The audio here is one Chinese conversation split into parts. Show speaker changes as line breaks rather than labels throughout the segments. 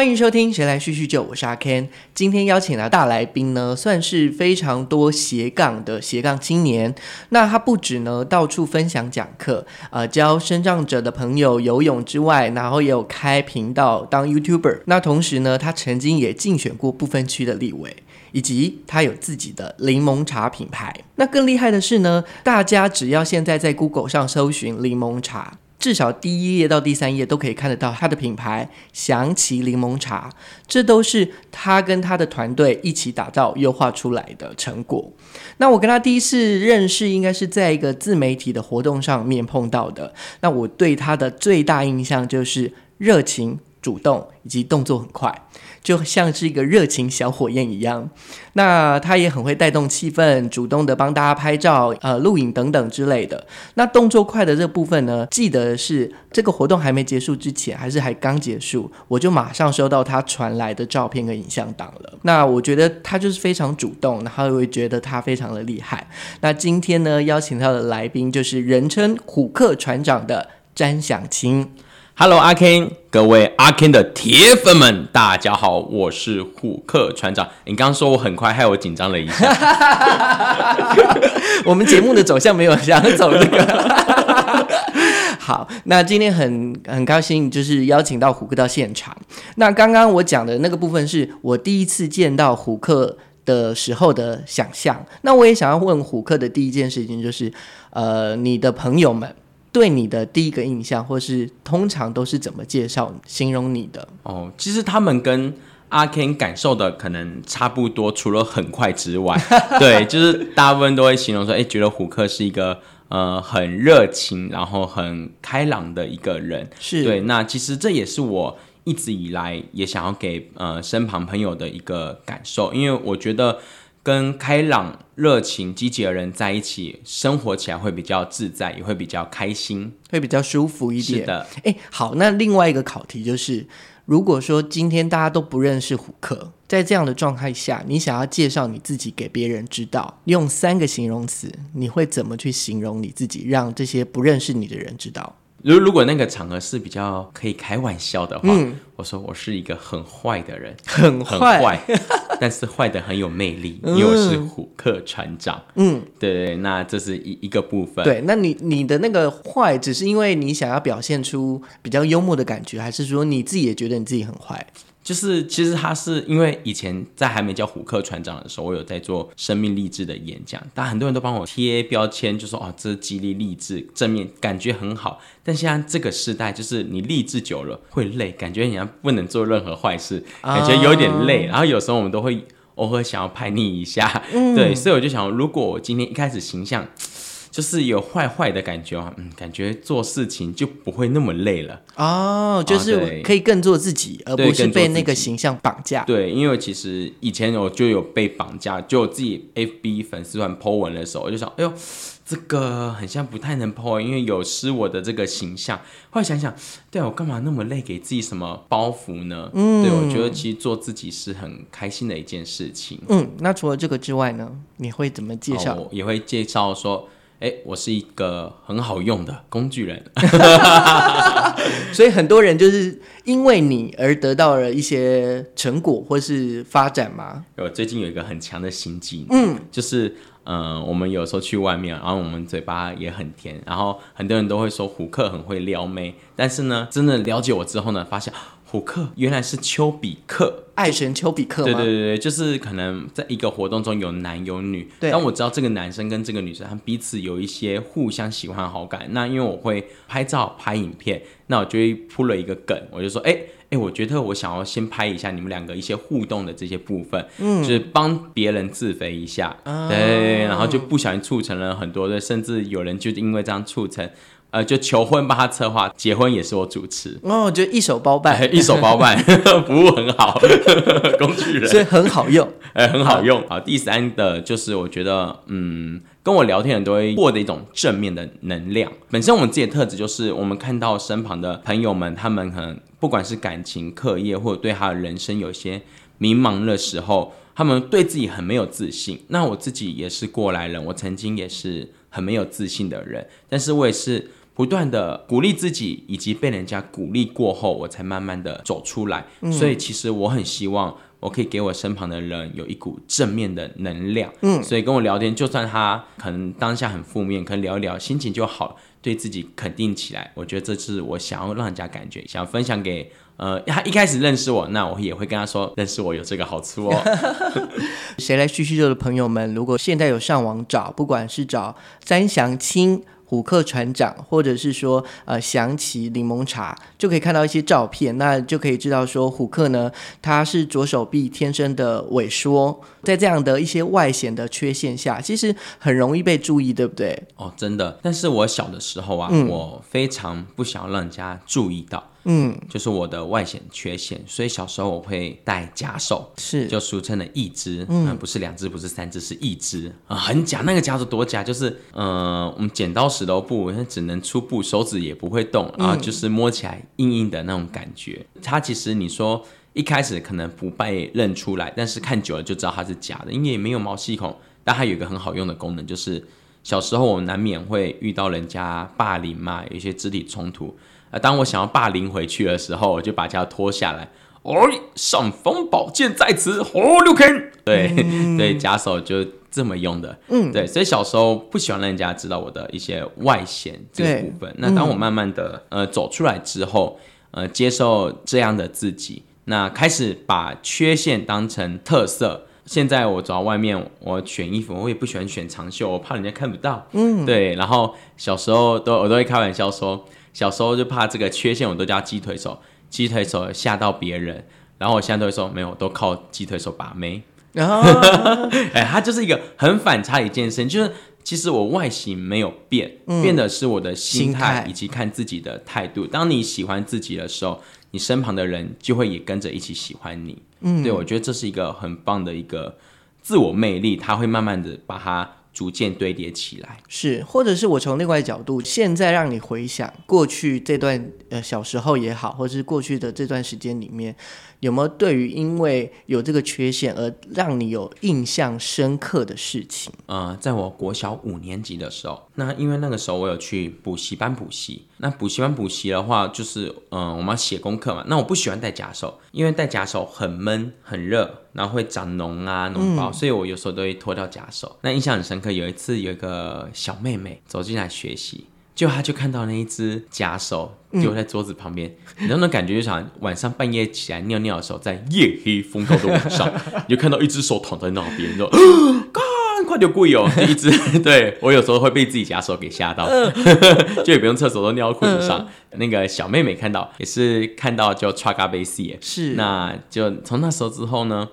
欢迎收听《谁来叙叙旧》，我是阿 Ken。今天邀请的大来宾呢，算是非常多斜杠的斜杠青年。那他不止呢到处分享讲课，呃，教身障者的朋友游泳之外，然后也有开频道当 YouTuber。那同时呢，他曾经也竞选过部分区的立委，以及他有自己的柠檬茶品牌。那更厉害的是呢，大家只要现在在 Google 上搜寻柠檬茶。至少第一页到第三页都可以看得到他的品牌——祥奇柠檬茶，这都是他跟他的团队一起打造优化出来的成果。那我跟他第一次认识，应该是在一个自媒体的活动上面碰到的。那我对他的最大印象就是热情、主动以及动作很快。就像是一个热情小火焰一样，那他也很会带动气氛，主动的帮大家拍照、呃录影等等之类的。那动作快的这部分呢，记得是这个活动还没结束之前，还是还刚结束，我就马上收到他传来的照片跟影像档了。那我觉得他就是非常主动，然后我会觉得他非常的厉害。那今天呢，邀请到的来宾就是人称虎克船长的詹祥清。
Hello，阿 Ken，各位阿 Ken 的铁粉们，大家好，我是虎克船长。你刚刚说我很快，害我紧张了一下。
我们节目的走向没有想走这个。好，那今天很很高兴，就是邀请到虎克到现场。那刚刚我讲的那个部分，是我第一次见到虎克的时候的想象。那我也想要问虎克的第一件事情，就是呃，你的朋友们。对你的第一个印象，或是通常都是怎么介绍、形容你的？
哦，其实他们跟阿 Ken 感受的可能差不多，除了很快之外，对，就是大部分都会形容说，哎，觉得虎克是一个呃很热情，然后很开朗的一个人。
是
对，那其实这也是我一直以来也想要给呃身旁朋友的一个感受，因为我觉得。跟开朗、热情、积极的人在一起，生活起来会比较自在，也会比较开心，
会比较舒服一点。
是的，
哎，好，那另外一个考题就是，如果说今天大家都不认识虎克，在这样的状态下，你想要介绍你自己给别人知道，用三个形容词，你会怎么去形容你自己，让这些不认识你的人知道？
如如果那个场合是比较可以开玩笑的话，我说我是一个很坏的人，
很坏，
但是坏的很有魅力，因为我是虎克船长。嗯，对对，那这是一一个部分。
对，那你你的那个坏，只是因为你想要表现出比较幽默的感觉，还是说你自己也觉得你自己很坏？
就是，其实他是因为以前在还没叫虎克船长的时候，我有在做生命励志的演讲，但很多人都帮我贴标签，就说哦，这是激励励志正面，感觉很好。但现在这个时代，就是你励志久了会累，感觉你像不能做任何坏事，感觉有点累。然后有时候我们都会偶尔想要叛逆一下，对，所以我就想，如果我今天一开始形象。就是有坏坏的感觉啊，嗯，感觉做事情就不会那么累了
哦，就是可以更做自己，而不是被那个形象绑架。
对，因为其实以前我就有被绑架，就自己 FB 粉丝团 po 文的时候，我就想，哎呦，这个很像不太能 po，因为有失我的这个形象。后来想想，对我干嘛那么累，给自己什么包袱呢？嗯，对我觉得其实做自己是很开心的一件事情。
嗯，那除了这个之外呢，你会怎么介绍？
也会介绍说。哎，我是一个很好用的工具人，
所以很多人就是因为你而得到了一些成果或是发展吗？
我最近有一个很强的心机，嗯，就是嗯，我们有时候去外面，然后我们嘴巴也很甜，然后很多人都会说虎克很会撩妹，但是呢，真的了解我之后呢，发现。虎克原来是丘比克，
爱神丘比克
对对对对，就是可能在一个活动中有男有女，当我知道这个男生跟这个女生他们彼此有一些互相喜欢好感，那因为我会拍照拍影片，那我就会铺了一个梗，我就说，哎哎，我觉得我想要先拍一下你们两个一些互动的这些部分，嗯，就是帮别人自肥一下，对，然后就不小心促成了很多的，甚至有人就因为这样促成。呃，就求婚帮他策划，结婚也是我主持
哦，就一手包办，
一手包办，服务很好，工具人，
所以很好用，
哎，很好用。好，第三的就是我觉得，嗯，跟我聊天的人都会获得一种正面的能量。本身我们自己的特质就是，我们看到身旁的朋友们，他们可能不管是感情、课业，或者对他的人生有些迷茫的时候，他们对自己很没有自信。那我自己也是过来人，我曾经也是很没有自信的人，但是我也是。不断的鼓励自己，以及被人家鼓励过后，我才慢慢的走出来。所以其实我很希望我可以给我身旁的人有一股正面的能量。嗯，所以跟我聊天，就算他可能当下很负面，可能聊一聊心情就好了，对自己肯定起来。我觉得这是我想要让人家感觉，想分享给呃他 一开始认识我，那我也会跟他说，认识我有这个好处哦。
谁来叙叙旧的朋友们，如果现在有上网找，不管是找詹祥青。虎克船长，或者是说呃祥奇柠檬茶，就可以看到一些照片，那就可以知道说虎克呢，他是左手臂天生的萎缩，在这样的一些外显的缺陷下，其实很容易被注意，对不对？
哦，真的。但是我小的时候啊，我非常不想让人家注意到。
嗯，
就是我的外显缺陷，所以小时候我会戴假手，
是
就俗称的一只，嗯，不是两只，不是三只，是一只啊，很假。那个假手多假，就是呃，我们剪刀石头布，那只能出布，手指也不会动，然后就是摸起来硬硬的那种感觉。它其实你说一开始可能不被认出来，但是看久了就知道它是假的，因为也没有毛细孔。但它有一个很好用的功能，就是小时候我们难免会遇到人家霸凌嘛，有一些肢体冲突。啊！当我想要霸凌回去的时候，我就把胶脱下来。哦，尚方宝剑在此，火六 K。对 对，假手就这么用的。嗯，对。所以小时候不喜欢让人家知道我的一些外显这个部分。那当我慢慢的呃走出来之后，呃接受这样的自己，那开始把缺陷当成特色。现在我走到外面，我选衣服，我也不喜欢选长袖，我怕人家看不到。嗯，对。然后小时候都我都会开玩笑说。小时候就怕这个缺陷，我都叫鸡腿手，鸡腿手吓到别人。然后我现在都会说，没有，都靠鸡腿手把妹。然后，哎，它就是一个很反差的一件事，就是其实我外形没有变，变的是我的心态以及看自己的态度。当你喜欢自己的时候，你身旁的人就会也跟着一起喜欢你。嗯，对我觉得这是一个很棒的一个自我魅力，它会慢慢的把它。逐渐堆叠起来，
是，或者是我从另外角度，现在让你回想过去这段呃小时候也好，或者是过去的这段时间里面。有没有对于因为有这个缺陷而让你有印象深刻的事情？
呃，在我国小五年级的时候，那因为那个时候我有去补习班补习，那补习班补习的话，就是嗯，我们要写功课嘛。那我不喜欢戴假手，因为戴假手很闷、很热，然后会长脓啊、脓包，所以我有时候都会脱掉假手。那印象很深刻，有一次有一个小妹妹走进来学习。就他就看到那一只假手丢在桌子旁边，你那种感觉就想晚上半夜起来尿尿的时候，在夜黑风高的晚上，你就看到一只手躺在那边，说：“ 干快就贵哦！” 一只，对我有时候会被自己假手给吓到，就也不用厕所都尿裤子上。那个小妹妹看到也是看到就 t r a g a b a s
是，
那就从那时候之后呢。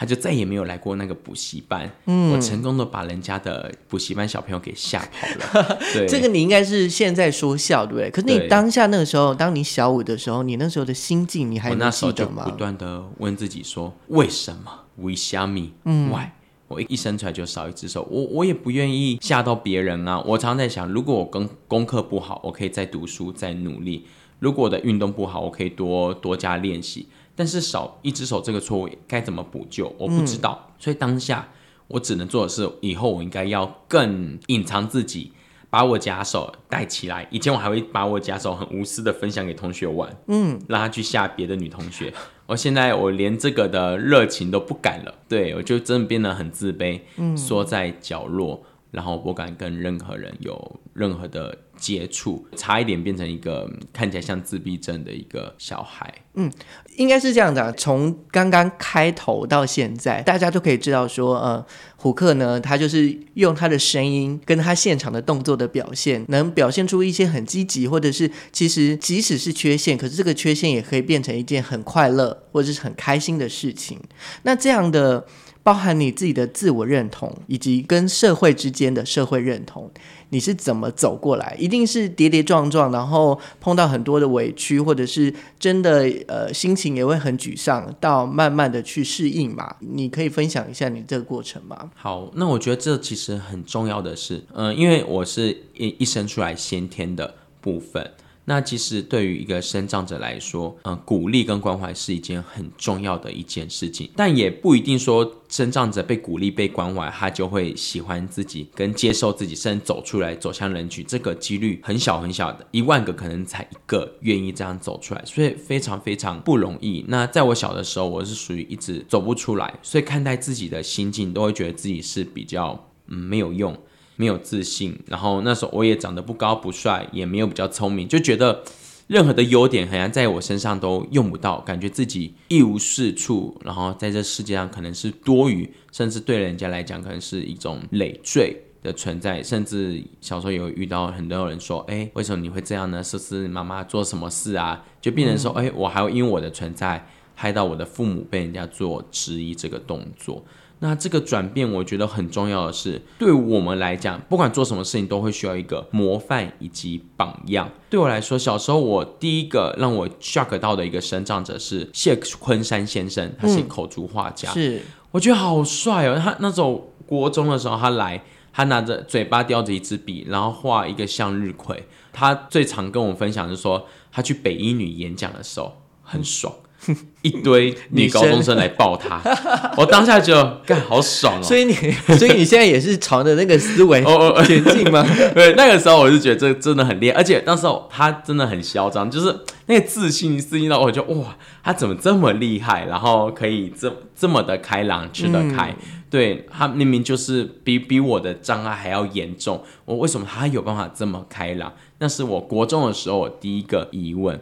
他就再也没有来过那个补习班。嗯，我成功的把人家的补习班小朋友给吓跑了。对，
这个你应该是现在说笑，对不对？可是你当下那个时候，当你小五的时候，你那时候的心境，你还我
那时候就不断的问自己说：为什么？为虾米？Why？我一生出来就少一只手，我我也不愿意吓到别人啊。我常常在想，如果我功功课不好，我可以再读书再努力；如果我的运动不好，我可以多多加练习。但是少一只手这个错误该怎么补救？我不知道，所以当下我只能做的是，以后我应该要更隐藏自己，把我假手带起来。以前我还会把我假手很无私的分享给同学玩，嗯，让他去吓别的女同学。我现在我连这个的热情都不敢了，对我就真的变得很自卑，缩在角落，然后不敢跟任何人有任何的。接触差一点变成一个看起来像自闭症的一个小孩。
嗯，应该是这样的。从刚刚开头到现在，大家都可以知道说，呃，胡克呢，他就是用他的声音跟他现场的动作的表现，能表现出一些很积极，或者是其实即使是缺陷，可是这个缺陷也可以变成一件很快乐或者是很开心的事情。那这样的包含你自己的自我认同，以及跟社会之间的社会认同。你是怎么走过来？一定是跌跌撞撞，然后碰到很多的委屈，或者是真的呃心情也会很沮丧，到慢慢的去适应嘛？你可以分享一下你这个过程吗？
好，那我觉得这其实很重要的是，嗯，因为我是一一生出来先天的部分。那其实对于一个生长者来说，嗯、鼓励跟关怀是一件很重要的一件事情，但也不一定说生长者被鼓励、被关怀，他就会喜欢自己跟接受自己，甚至走出来走向人群，这个几率很小很小的，一万个可能才一个愿意这样走出来，所以非常非常不容易。那在我小的时候，我是属于一直走不出来，所以看待自己的心境都会觉得自己是比较嗯没有用。没有自信，然后那时候我也长得不高不帅，也没有比较聪明，就觉得任何的优点好像在我身上都用不到，感觉自己一无是处，然后在这世界上可能是多余，甚至对人家来讲可能是一种累赘的存在，甚至小时候有遇到很多人说，哎，为什么你会这样呢？是不是妈妈做什么事啊？就变成说，哎，我还会因为我的存在害到我的父母被人家做质疑这个动作。那这个转变，我觉得很重要的是，对我们来讲，不管做什么事情，都会需要一个模范以及榜样。对我来说，小时候我第一个让我 shock 到的一个生长者是谢昆山先生，他是口足画家，
是
我觉得好帅哦。他那时候国中的时候，他来，他拿着嘴巴叼着一支笔，然后画一个向日葵。他最常跟我分享就是说，他去北一女演讲的时候很爽。一堆女高中生来抱他，我当下就干好爽哦。
所以你，所以你现在也是朝着那个思维
哦哦
前进吗？
对，那个时候我就觉得这真的很厉害，而且当时候他真的很嚣张，就是那个自信，自信到我就哇，他怎么这么厉害？然后可以这这么的开朗，吃得开。对他明明就是比比我的障碍还要严重，我为什么他有办法这么开朗？那是我国中的时候我第一个疑问。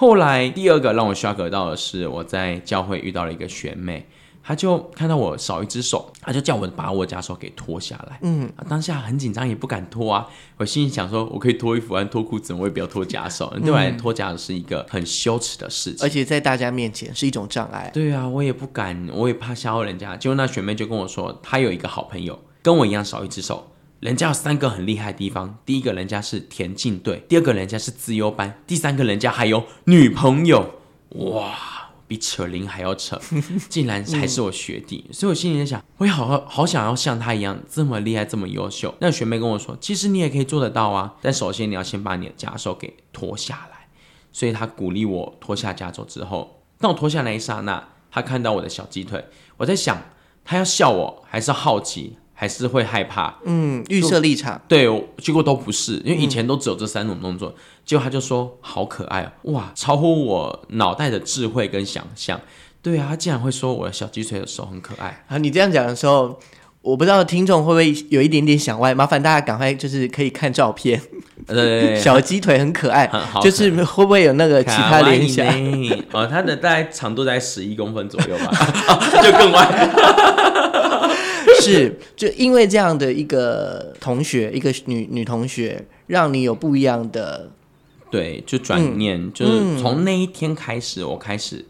后来第二个让我 shock 到的是，我在教会遇到了一个学妹，她就看到我少一只手，她就叫我把我假手给脱下来。嗯，当下很紧张，也不敢脱啊。我心里想说，我可以脱衣服，但脱裤子，我也不要脱假手。对我来脱假手是一个很羞耻的事情，
而且在大家面前是一种障碍。
对啊，我也不敢，我也怕吓到人家。结果那学妹就跟我说，她有一个好朋友跟我一样少一只手。人家有三个很厉害的地方，第一个人家是田径队，第二个人家是自优班，第三个人家还有女朋友，哇，比扯铃还要扯，竟然还是我学弟，所以我心里在想，我也好好想要像他一样这么厉害，这么优秀。那学妹跟我说，其实你也可以做得到啊，但首先你要先把你的假手给脱下来。所以他鼓励我脱下假手之后，当我脱下那一刹那，他看到我的小鸡腿，我在想，他要笑我还是好奇？还是会害怕，
嗯，预设立场，
对，结果都不是，因为以前都只有这三种动作，结果他就说好可爱哦，哇，超乎我脑袋的智慧跟想象，对啊，他竟然会说我的小鸡腿的手很可爱。
啊！你这样讲的时候，我不知道听众会不会有一点点想歪，麻烦大家赶快就是可以看照片，
对，
小鸡腿很可爱，就是会不会有那个其他联想？
哦，它的大概长度在十一公分左右吧，就更歪。
是，就因为这样的一个同学，一个女女同学，让你有不一样的，
对，就转念，就是从那一天开始，我开始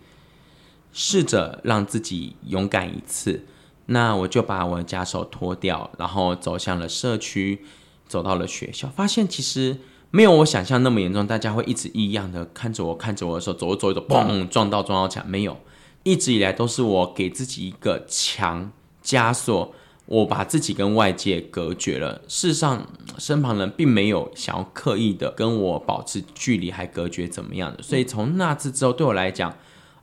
试着让自己勇敢一次。那我就把我的假手脱掉，然后走向了社区，走到了学校，发现其实没有我想象那么严重。大家会一直异样的看着我，看着我的时候，走着走着，嘣，撞到撞到墙，没有。一直以来都是我给自己一个墙枷锁。我把自己跟外界隔绝了，事实上，身旁人并没有想要刻意的跟我保持距离，还隔绝怎么样的。所以从那次之后，对我来讲，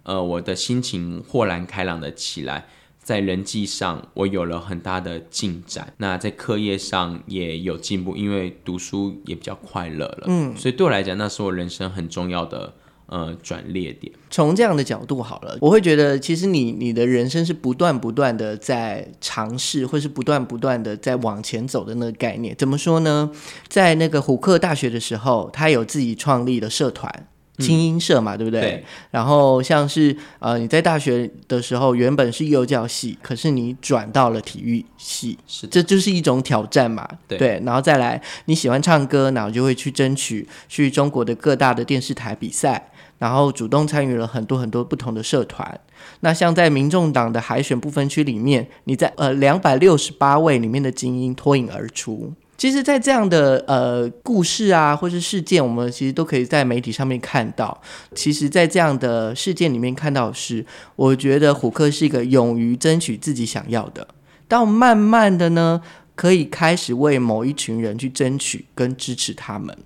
呃，我的心情豁然开朗的起来，在人际上我有了很大的进展，那在课业上也有进步，因为读书也比较快乐了。嗯，所以对我来讲，那是我人生很重要的。呃，转捩点。
从这样的角度好了，我会觉得其实你你的人生是不断不断的在尝试，或是不断不断的在往前走的那个概念。怎么说呢？在那个虎克大学的时候，他有自己创立的社团精英社嘛，对不对？
对。
然后像是呃，你在大学的时候原本是幼教系，可是你转到了体育系，
是
这就是一种挑战嘛。
对。
然后再来，你喜欢唱歌，然后就会去争取去中国的各大的电视台比赛。然后主动参与了很多很多不同的社团。那像在民众党的海选不分区里面，你在呃两百六十八位里面的精英脱颖而出。其实，在这样的呃故事啊，或是事件，我们其实都可以在媒体上面看到。其实，在这样的事件里面看到是，我觉得虎克是一个勇于争取自己想要的，到慢慢的呢，可以开始为某一群人去争取跟支持他们。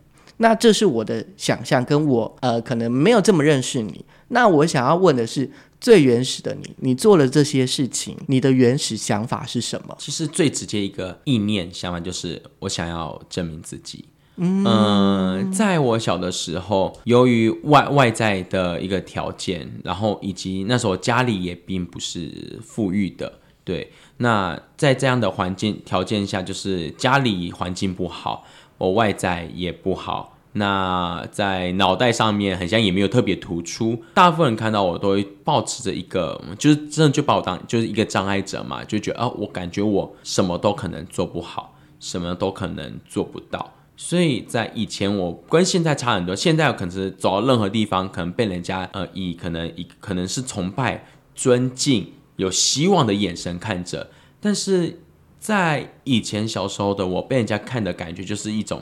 那这是我的想象，跟我呃可能没有这么认识你。那我想要问的是，最原始的你，你做了这些事情，你的原始想法是什么？
其实最直接一个意念想法就是，我想要证明自己。嗯、在我小的时候，由于外外在的一个条件，然后以及那时候家里也并不是富裕的，对。那在这样的环境条件下，就是家里环境不好，我外在也不好，那在脑袋上面很像也没有特别突出，大部分人看到我都会保持着一个，就是真的就把我当就是一个障碍者嘛，就觉得啊，我感觉我什么都可能做不好，什么都可能做不到。所以在以前我跟现在差很多，现在我可能是走到任何地方，可能被人家呃以可能以可能是崇拜、尊敬、有希望的眼神看着，但是在以前小时候的我被人家看的感觉就是一种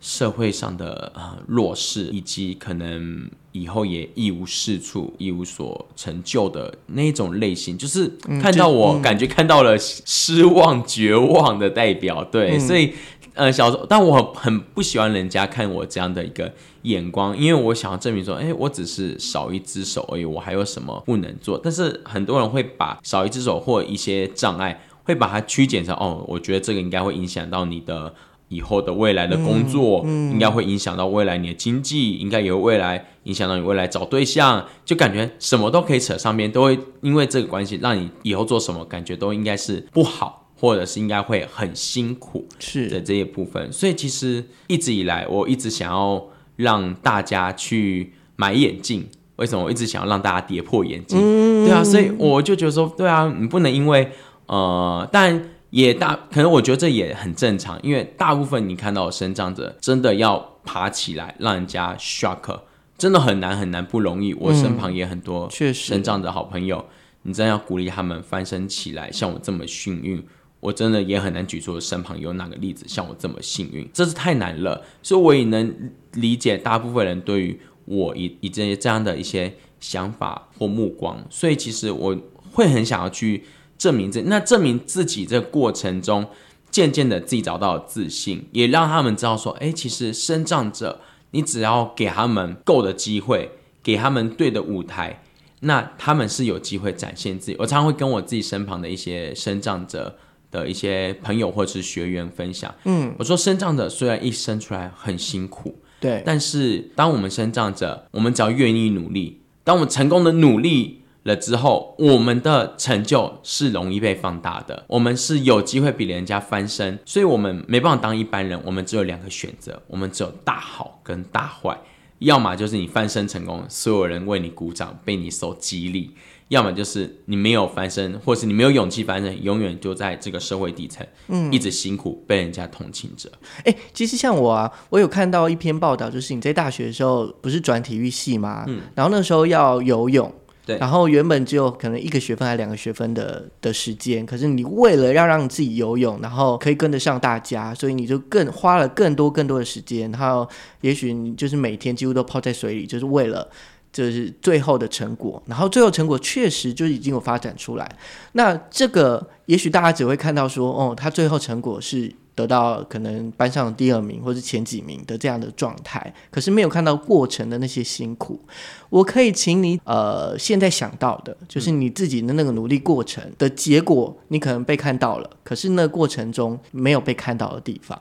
社会上的呃弱势，以及可能以后也一无是处、一无所成就的那种类型，就是看到我、感觉看到了失望、绝望的代表。对，所以呃小时候，但我很很不喜欢人家看我这样的一个眼光，因为我想要证明说，哎，我只是少一只手而已，我还有什么不能做？但是很多人会把少一只手或一些障碍，会把它曲解成哦，我觉得这个应该会影响到你的。以后的未来的工作，应该会影响到未来你的经济，应该也会未来影响到你未来找对象，就感觉什么都可以扯上边，都会因为这个关系，让你以后做什么感觉都应该是不好，或者是应该会很辛苦
是的
这一部分。所以其实一直以来，我一直想要让大家去买眼镜。为什么我一直想要让大家跌破眼镜？对啊，所以我就觉得说，对啊，你不能因为呃，但也大，可能我觉得这也很正常，因为大部分你看到的生长者真的要爬起来，让人家 shock，真的很难很难，不容易。我身旁也很多
确实
生长的好朋友，你真的要鼓励他们翻身起来，像我这么幸运。我真的也很难举出身旁有哪个例子像我这么幸运，这是太难了，所以我也能理解大部分人对于我以以这些这样的一些想法或目光，所以其实我会很想要去证明这，那证明自己这个过程中，渐渐的自己找到了自信，也让他们知道说，哎，其实生长者，你只要给他们够的机会，给他们对的舞台，那他们是有机会展现自己。我常常会跟我自己身旁的一些生长者的一些朋友或者是学员分享，嗯，我说生长者虽然一生出来很辛苦，
对，
但是当我们生长者，我们只要愿意努力，当我们成功的努力了之后，我们的成就是容易被放大的，我们是有机会比人家翻身，所以我们没办法当一般人，我们只有两个选择，我们只有大好跟大坏，要么就是你翻身成功，所有人为你鼓掌，被你所激励。要么就是你没有翻身，或是你没有勇气翻身，永远就在这个社会底层，嗯，一直辛苦被人家同情着。
哎、其实像我啊，我有看到一篇报道，就是你在大学的时候不是转体育系吗？嗯，然后那时候要游泳。然后原本只有可能一个学分还两个学分的的时间，可是你为了要让你自己游泳，然后可以跟得上大家，所以你就更花了更多更多的时间，然后也许你就是每天几乎都泡在水里，就是为了就是最后的成果，然后最后成果确实就已经有发展出来。那这个也许大家只会看到说，哦，他最后成果是得到可能班上的第二名或是前几名的这样的状态，可是没有看到过程的那些辛苦。我可以请你呃，现在想到的就是你自己的那个努力过程的结果，你可能被看到了，可是那过程中没有被看到的地方。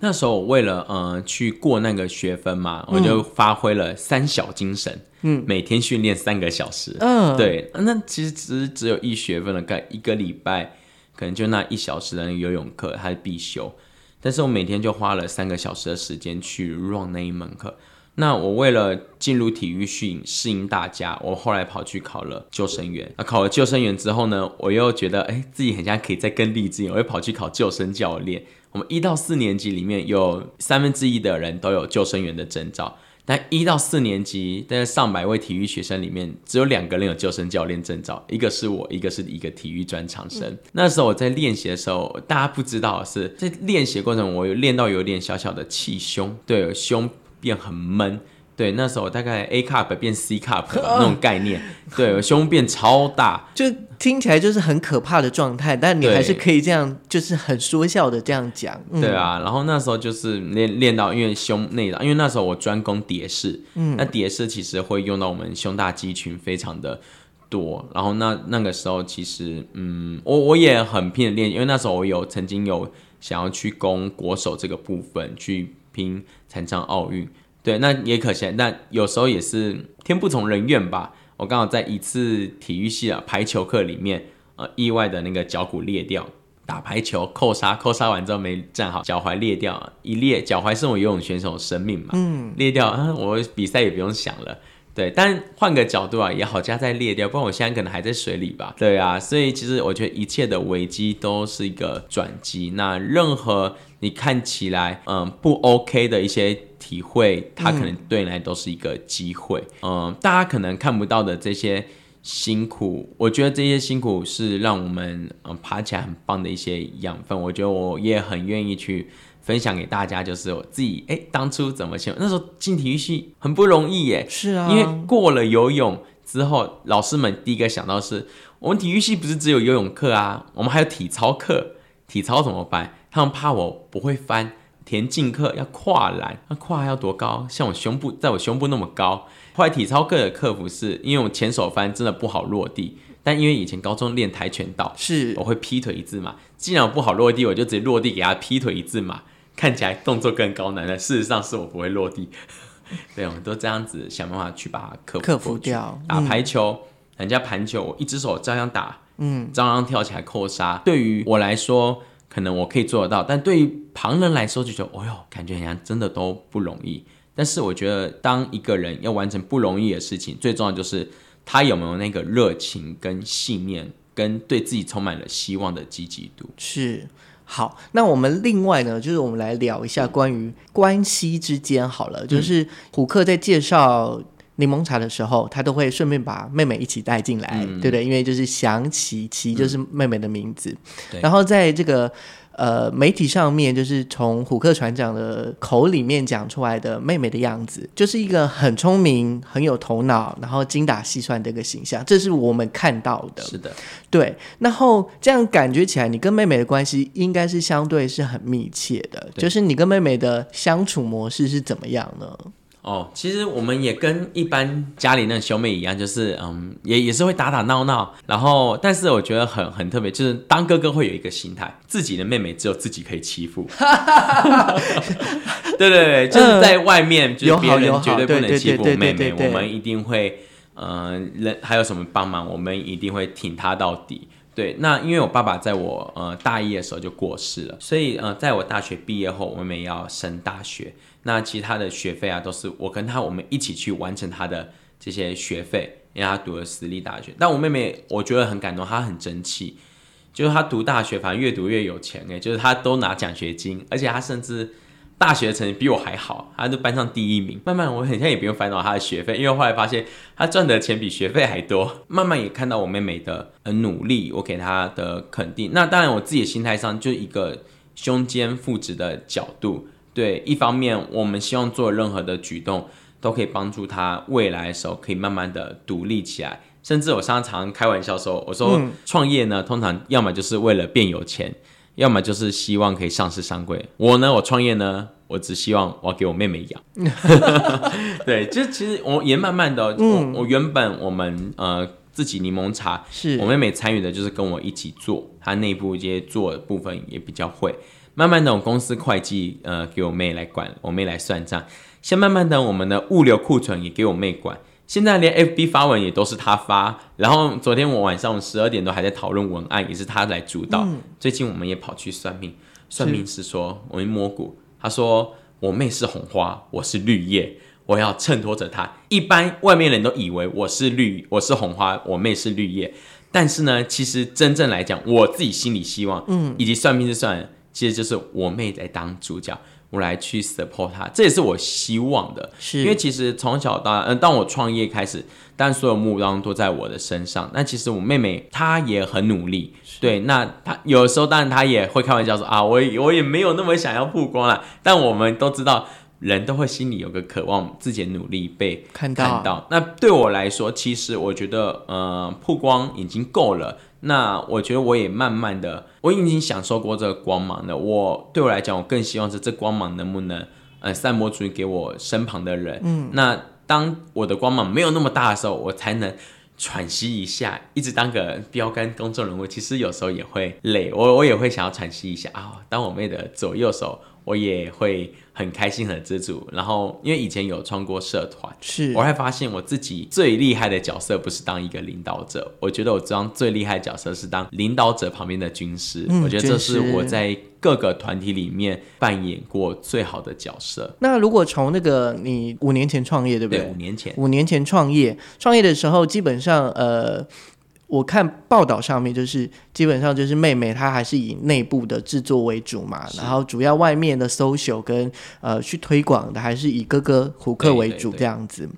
那时候我为了呃去过那个学分嘛，我就发挥了三小精神，嗯，每天训练三个小时，
嗯，
对，那其实只只有一学分的，概一个礼拜可能就那一小时的游泳课，它是必修，但是我每天就花了三个小时的时间去 run 那一门课。那我为了进入体育训适应大家，我后来跑去考了救生员。那考了救生员之后呢，我又觉得哎自己很像可以再更励志，我又跑去考救生教练。我们一到四年级里面有三分之一的人都有救生员的证照，但一到四年级，在上百位体育学生里面，只有两个人有救生教练证照，一个是我，一个是一个体育专长生。那时候我在练习的时候，大家不知道的是，在练习过程中我有练到有点小小的气胸，对，胸变很闷，对，那时候大概 A cup 变 C cup 那种概念，对，我胸变超大，
就听起来就是很可怕的状态，但你
对
还是可以这样，就是很说笑的这样讲。嗯、
对啊，然后那时候就是练练到，因为胸内的，因为那时候我专攻蝶式，嗯，那蝶式其实会用到我们胸大肌群非常的多，然后那那个时候其实，嗯，我我也很拼的练，因为那时候我有曾经有想要去攻国手这个部分，去拼残障奥运，对，那也可惜，但有时候也是天不从人愿吧。我刚好在一次体育系啊排球课里面，呃，意外的那个脚骨裂掉。打排球扣杀，扣杀完之后没站好，脚踝裂掉，一裂，脚踝是我游泳选手的生命嘛，嗯，裂掉，啊，我比赛也不用想了。对，但换个角度啊，也好加再裂掉，不然我现在可能还在水里吧。对啊，所以其实我觉得一切的危机都是一个转机。那任何你看起来嗯不 OK 的一些体会，它可能对你来都是一个机会。嗯，大家可能看不到的这些辛苦，我觉得这些辛苦是让我们嗯爬起来很棒的一些养分。我觉得我也很愿意去。分享给大家，就是我自己哎，当初怎么选？那时候进体育系很不容易耶。
是啊，
因为过了游泳之后，老师们第一个想到是我们体育系不是只有游泳课啊，我们还有体操课。体操怎么办？他们怕我不会翻。田径课要跨栏，那跨要多高？像我胸部，在我胸部那么高。后来体操课的克服是因为我前手翻真的不好落地，但因为以前高中练跆拳道，
是
我会劈腿一字马。既然我不好落地，我就直接落地给他劈腿一字马。看起来动作更高难的，事实上是我不会落地。对，我们都这样子想办法去把它克服
克服掉。
打排球，人家盘球，我一只手照样打，嗯，照样跳起来扣杀。对于我来说，可能我可以做得到，但对于旁人来说，就觉得，哦哟，感觉好像真的都不容易。但是我觉得，当一个人要完成不容易的事情，最重要就是他有没有那个热情、跟信念、跟对自己充满了希望的积极度。
是。好，那我们另外呢，就是我们来聊一下关于关系之间好了。就是虎克在介绍柠檬茶的时候，他都会顺便把妹妹一起带进来，对不对？因为就是祥琪，琪就是妹妹的名字。然后在这个。呃，媒体上面就是从虎克船长的口里面讲出来的妹妹的样子，就是一个很聪明、很有头脑，然后精打细算的一个形象，这是我们看到的。
是的，
对。然后这样感觉起来，你跟妹妹的关系应该是相对是很密切的。就是你跟妹妹的相处模式是怎么样呢？
哦，其实我们也跟一般家里那兄妹一样，就是嗯，也也是会打打闹闹。然后，但是我觉得很很特别，就是当哥哥会有一个心态，自己的妹妹只有自己可以欺负。对对对，就是在外面，就是别人绝对不能欺负妹妹，我们一定会，嗯，人还有什么帮忙，我们一定会挺她到底。对，那因为我爸爸在我呃大一的时候就过世了，所以呃，在我大学毕业后，我妹妹要升大学。那其他的学费啊，都是我跟他我们一起去完成他的这些学费，因为他读了私立大学。但我妹妹我觉得很感动，她很争气，就是她读大学，反正越读越有钱哎，就是她都拿奖学金，而且她甚至大学成绩比我还好，她都班上第一名。慢慢我很像也不用烦恼她的学费，因为后来发现她赚的钱比学费还多。慢慢也看到我妹妹的很努力，我给她的肯定。那当然我自己的心态上就一个胸肩父职的角度。对，一方面我们希望做任何的举动都可以帮助他未来的时候可以慢慢的独立起来，甚至我常常开玩笑说，我说创业呢，通常要么就是为了变有钱，要么就是希望可以上市上柜。我呢，我创业呢，我只希望我要给我妹妹养。对，就其实我也慢慢的，我我原本我们呃自己柠檬茶，
是
我妹妹参与的就是跟我一起做，她内部一些做的部分也比较会。慢慢的，我公司会计呃给我妹来管，我妹来算账。先慢慢的，我们的物流库存也给我妹管。现在连 FB 发文也都是她发。然后昨天我晚上十二点多还在讨论文案，也是她来主导。最近我们也跑去算命，算命师说我们摸骨，他说我妹是红花，我是绿叶，我要衬托着她。一般外面人都以为我是绿，我是红花，我妹是绿叶。但是呢，其实真正来讲，我自己心里希望，嗯，以及算命是算。其实就是我妹在当主角，我来去 support 她，这也是我希望的。
是
因为其实从小到嗯，当我创业开始，但所有目光都在我的身上。那其实我妹妹她也很努力，对。那她有时候当然她也会开玩笑说啊，我我也没有那么想要曝光了。但我们都知道，人都会心里有个渴望，自己的努力被
看到
看到。那对我来说，其实我觉得，呃，曝光已经够了。那我觉得我也慢慢的，我已经享受过这个光芒了。我对我来讲，我更希望是这光芒能不能，呃，散播出去给我身旁的人。嗯，那当我的光芒没有那么大的时候，我才能。喘息一下，一直当个标杆公众人物，其实有时候也会累。我我也会想要喘息一下啊，当我妹的左右手，我也会很开心很知足。然后因为以前有创过社团，
是
我还发现我自己最厉害的角色不是当一个领导者，我觉得我当最厉害的角色是当领导者旁边的军师。我觉得这是我在。各个团体里面扮演过最好的角色。
那如果从那个你五年前创业，对不对？
五年前，
五年前创业，创业的时候，基本上，呃，我看报道上面就是基本上就是妹妹她还是以内部的制作为主嘛，然后主要外面的 social 跟呃去推广的还是以哥哥胡克为主这样子。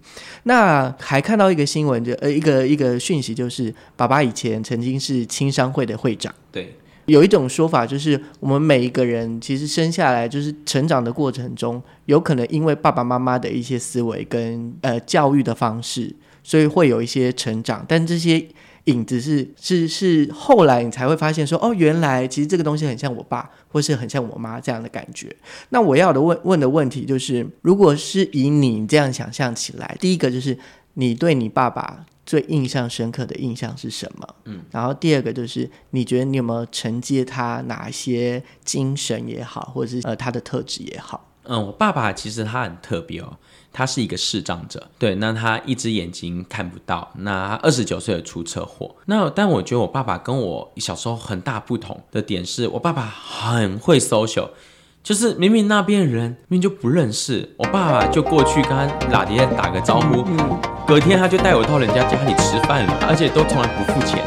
那还看到一个新闻，就呃一个一个讯息，就是爸爸以前曾经是青商会的会长。
对。
有一种说法，就是我们每一个人其实生下来就是成长的过程中，有可能因为爸爸妈妈的一些思维跟呃教育的方式，所以会有一些成长。但这些影子是是是后来你才会发现说，哦，原来其实这个东西很像我爸，或是很像我妈这样的感觉。那我要的问问的问题就是，如果是以你这样想象起来，第一个就是你对你爸爸。最印象深刻的印象是什么？嗯，然后第二个就是，你觉得你有没有承接他哪些精神也好，或者是呃他的特质也好？
嗯，我爸爸其实他很特别哦，他是一个视障者，对，那他一只眼睛看不到，那二十九岁出车祸，那但我觉得我爸爸跟我小时候很大不同的点是，我爸爸很会 social。就是明明那边人明明就不认识，我爸爸就过去跟他拉爹打个招呼，隔天他就带我到人家家里吃饭了，而且都从来不付钱。